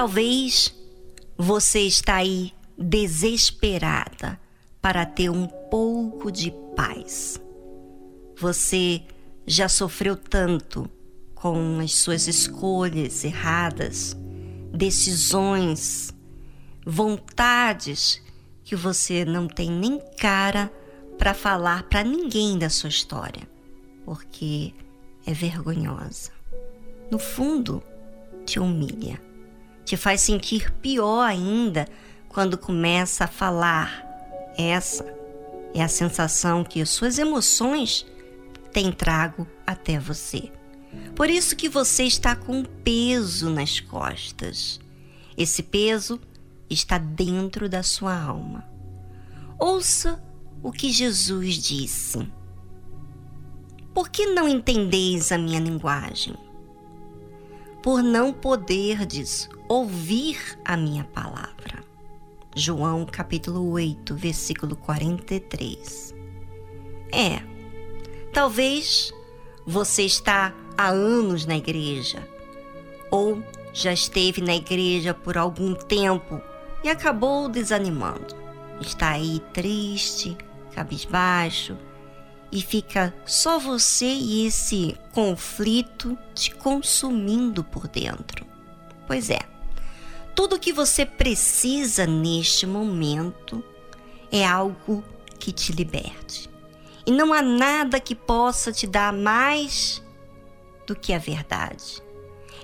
talvez você está aí desesperada para ter um pouco de paz. Você já sofreu tanto com as suas escolhas erradas, decisões, vontades que você não tem nem cara para falar para ninguém da sua história, porque é vergonhosa. No fundo, te humilha, te faz sentir pior ainda quando começa a falar. Essa é a sensação que as suas emoções têm trago até você. Por isso que você está com um peso nas costas. Esse peso está dentro da sua alma. Ouça o que Jesus disse. Por que não entendeis a minha linguagem? Por não poderdes ouvir a minha palavra. João capítulo 8, versículo 43. É, talvez você está há anos na igreja ou já esteve na igreja por algum tempo e acabou desanimando. Está aí triste, cabisbaixo e fica só você e esse conflito te consumindo por dentro. Pois é, tudo que você precisa neste momento é algo que te liberte. E não há nada que possa te dar mais do que a verdade.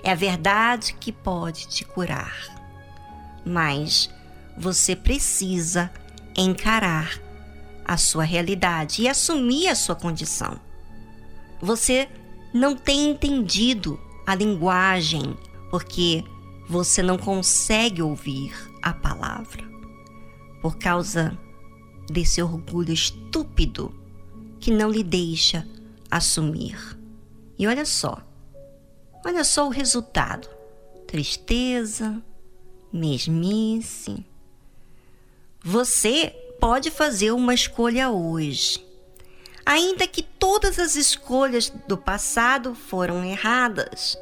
É a verdade que pode te curar. Mas você precisa encarar a sua realidade e assumir a sua condição. Você não tem entendido a linguagem porque você não consegue ouvir a palavra por causa desse orgulho estúpido que não lhe deixa assumir. E olha só, olha só o resultado: tristeza, mesmice. Você pode fazer uma escolha hoje. Ainda que todas as escolhas do passado foram erradas,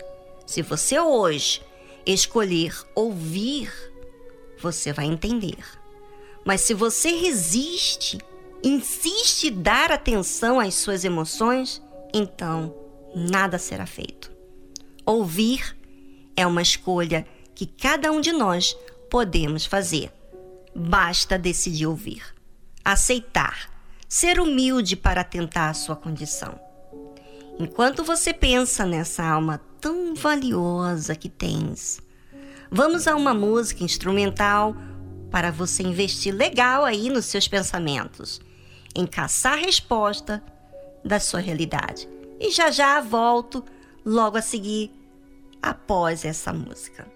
se você hoje escolher ouvir, você vai entender. Mas se você resiste, insiste em dar atenção às suas emoções, então nada será feito. Ouvir é uma escolha que cada um de nós podemos fazer. Basta decidir ouvir, aceitar, ser humilde para tentar a sua condição. Enquanto você pensa nessa alma tão valiosa que tens, vamos a uma música instrumental para você investir legal aí nos seus pensamentos, em caçar a resposta da sua realidade e já já volto logo a seguir após essa música.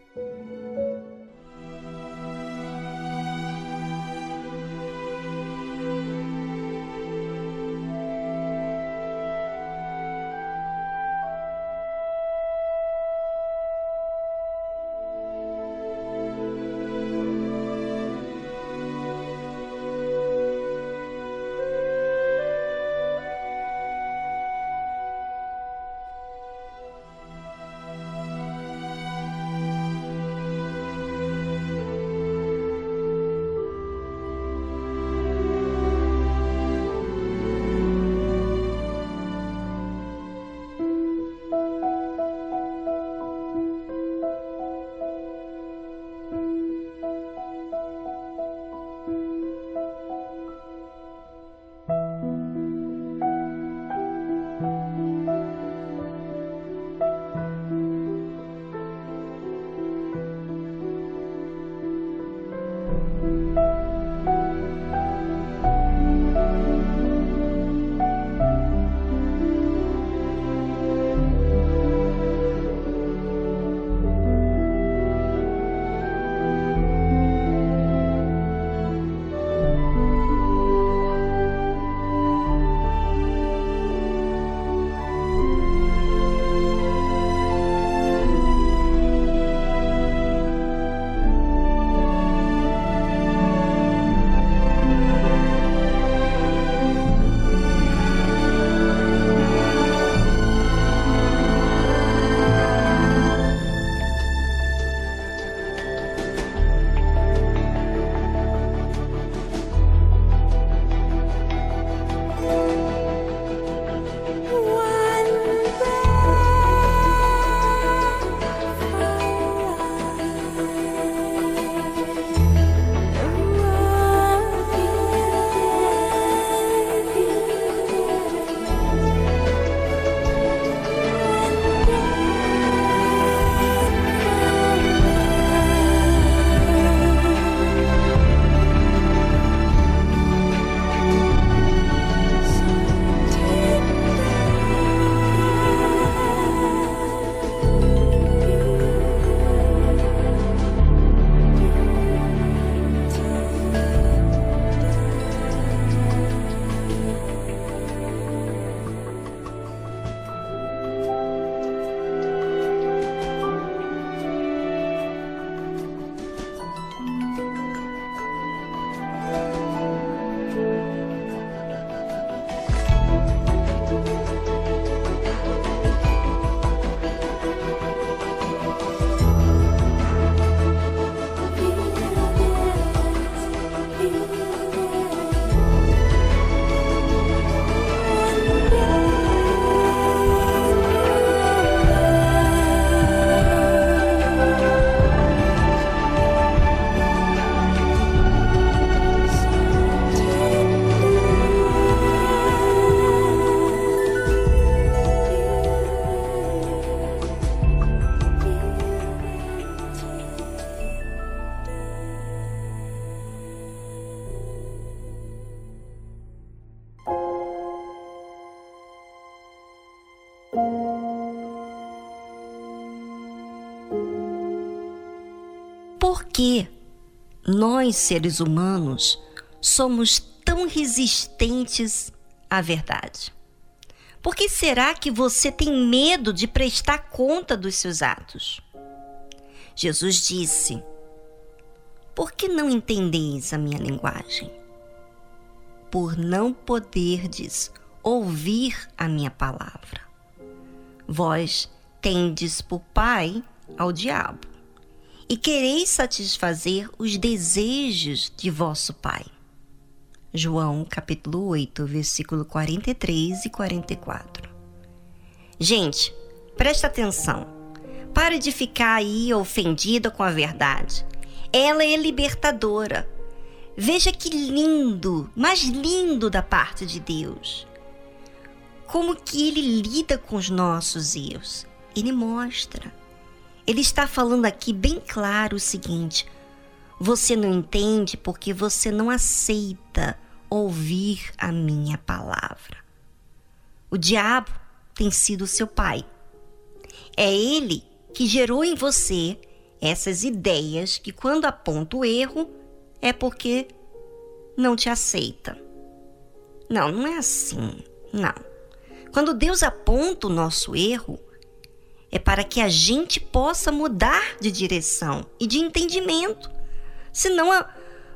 Que nós, seres humanos, somos tão resistentes à verdade? Por que será que você tem medo de prestar conta dos seus atos? Jesus disse: Por que não entendeis a minha linguagem? Por não poderdes ouvir a minha palavra. Vós tendes por pai ao diabo e quereis satisfazer os desejos de vosso pai. João capítulo 8, versículo 43 e 44. Gente, presta atenção. Pare de ficar aí ofendida com a verdade. Ela é libertadora. Veja que lindo, mais lindo da parte de Deus. Como que ele lida com os nossos erros. Ele mostra. Ele está falando aqui bem claro o seguinte: você não entende porque você não aceita ouvir a minha palavra. O diabo tem sido seu pai. É ele que gerou em você essas ideias que, quando aponta o erro, é porque não te aceita. Não, não é assim. Não. Quando Deus aponta o nosso erro, é para que a gente possa mudar de direção e de entendimento. Senão,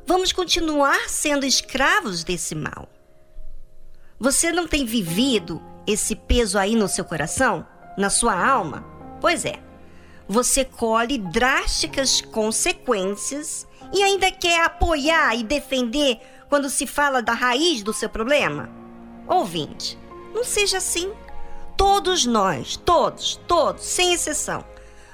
vamos continuar sendo escravos desse mal. Você não tem vivido esse peso aí no seu coração, na sua alma? Pois é. Você colhe drásticas consequências e ainda quer apoiar e defender quando se fala da raiz do seu problema? Ouvinte, não seja assim. Todos nós, todos, todos, sem exceção,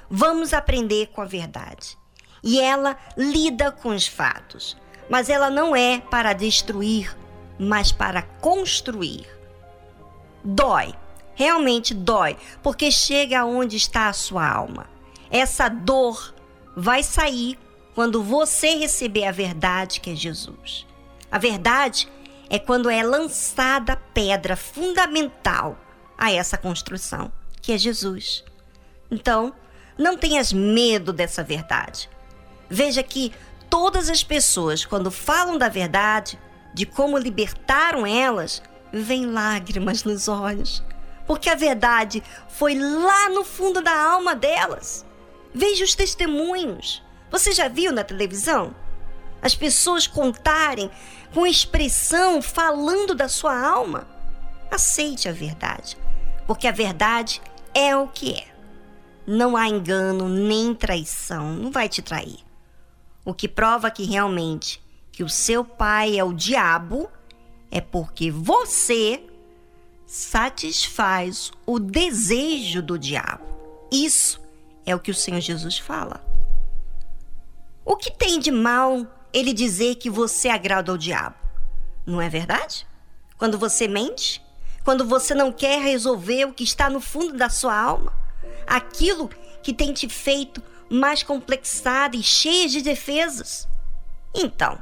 vamos aprender com a verdade. E ela lida com os fatos, mas ela não é para destruir, mas para construir. Dói, realmente dói, porque chega aonde está a sua alma. Essa dor vai sair quando você receber a verdade que é Jesus. A verdade é quando é lançada a pedra fundamental a essa construção, que é Jesus. Então, não tenhas medo dessa verdade. Veja que todas as pessoas, quando falam da verdade, de como libertaram elas, vem lágrimas nos olhos, porque a verdade foi lá no fundo da alma delas. Veja os testemunhos. Você já viu na televisão? As pessoas contarem com expressão, falando da sua alma. Aceite a verdade porque a verdade é o que é. Não há engano nem traição, não vai te trair. O que prova que realmente que o seu pai é o diabo é porque você satisfaz o desejo do diabo. Isso é o que o Senhor Jesus fala. O que tem de mal ele dizer que você agrada ao diabo? Não é verdade? Quando você mente, quando você não quer resolver o que está no fundo da sua alma, aquilo que tem te feito mais complexada e cheia de defesas. Então,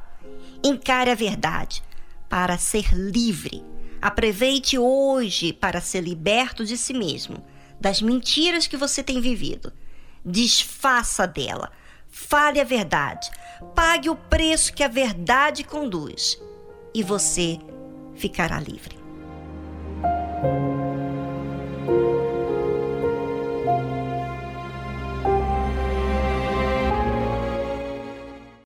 encare a verdade para ser livre. Aproveite hoje para ser liberto de si mesmo, das mentiras que você tem vivido. Desfaça dela. Fale a verdade. Pague o preço que a verdade conduz. E você ficará livre.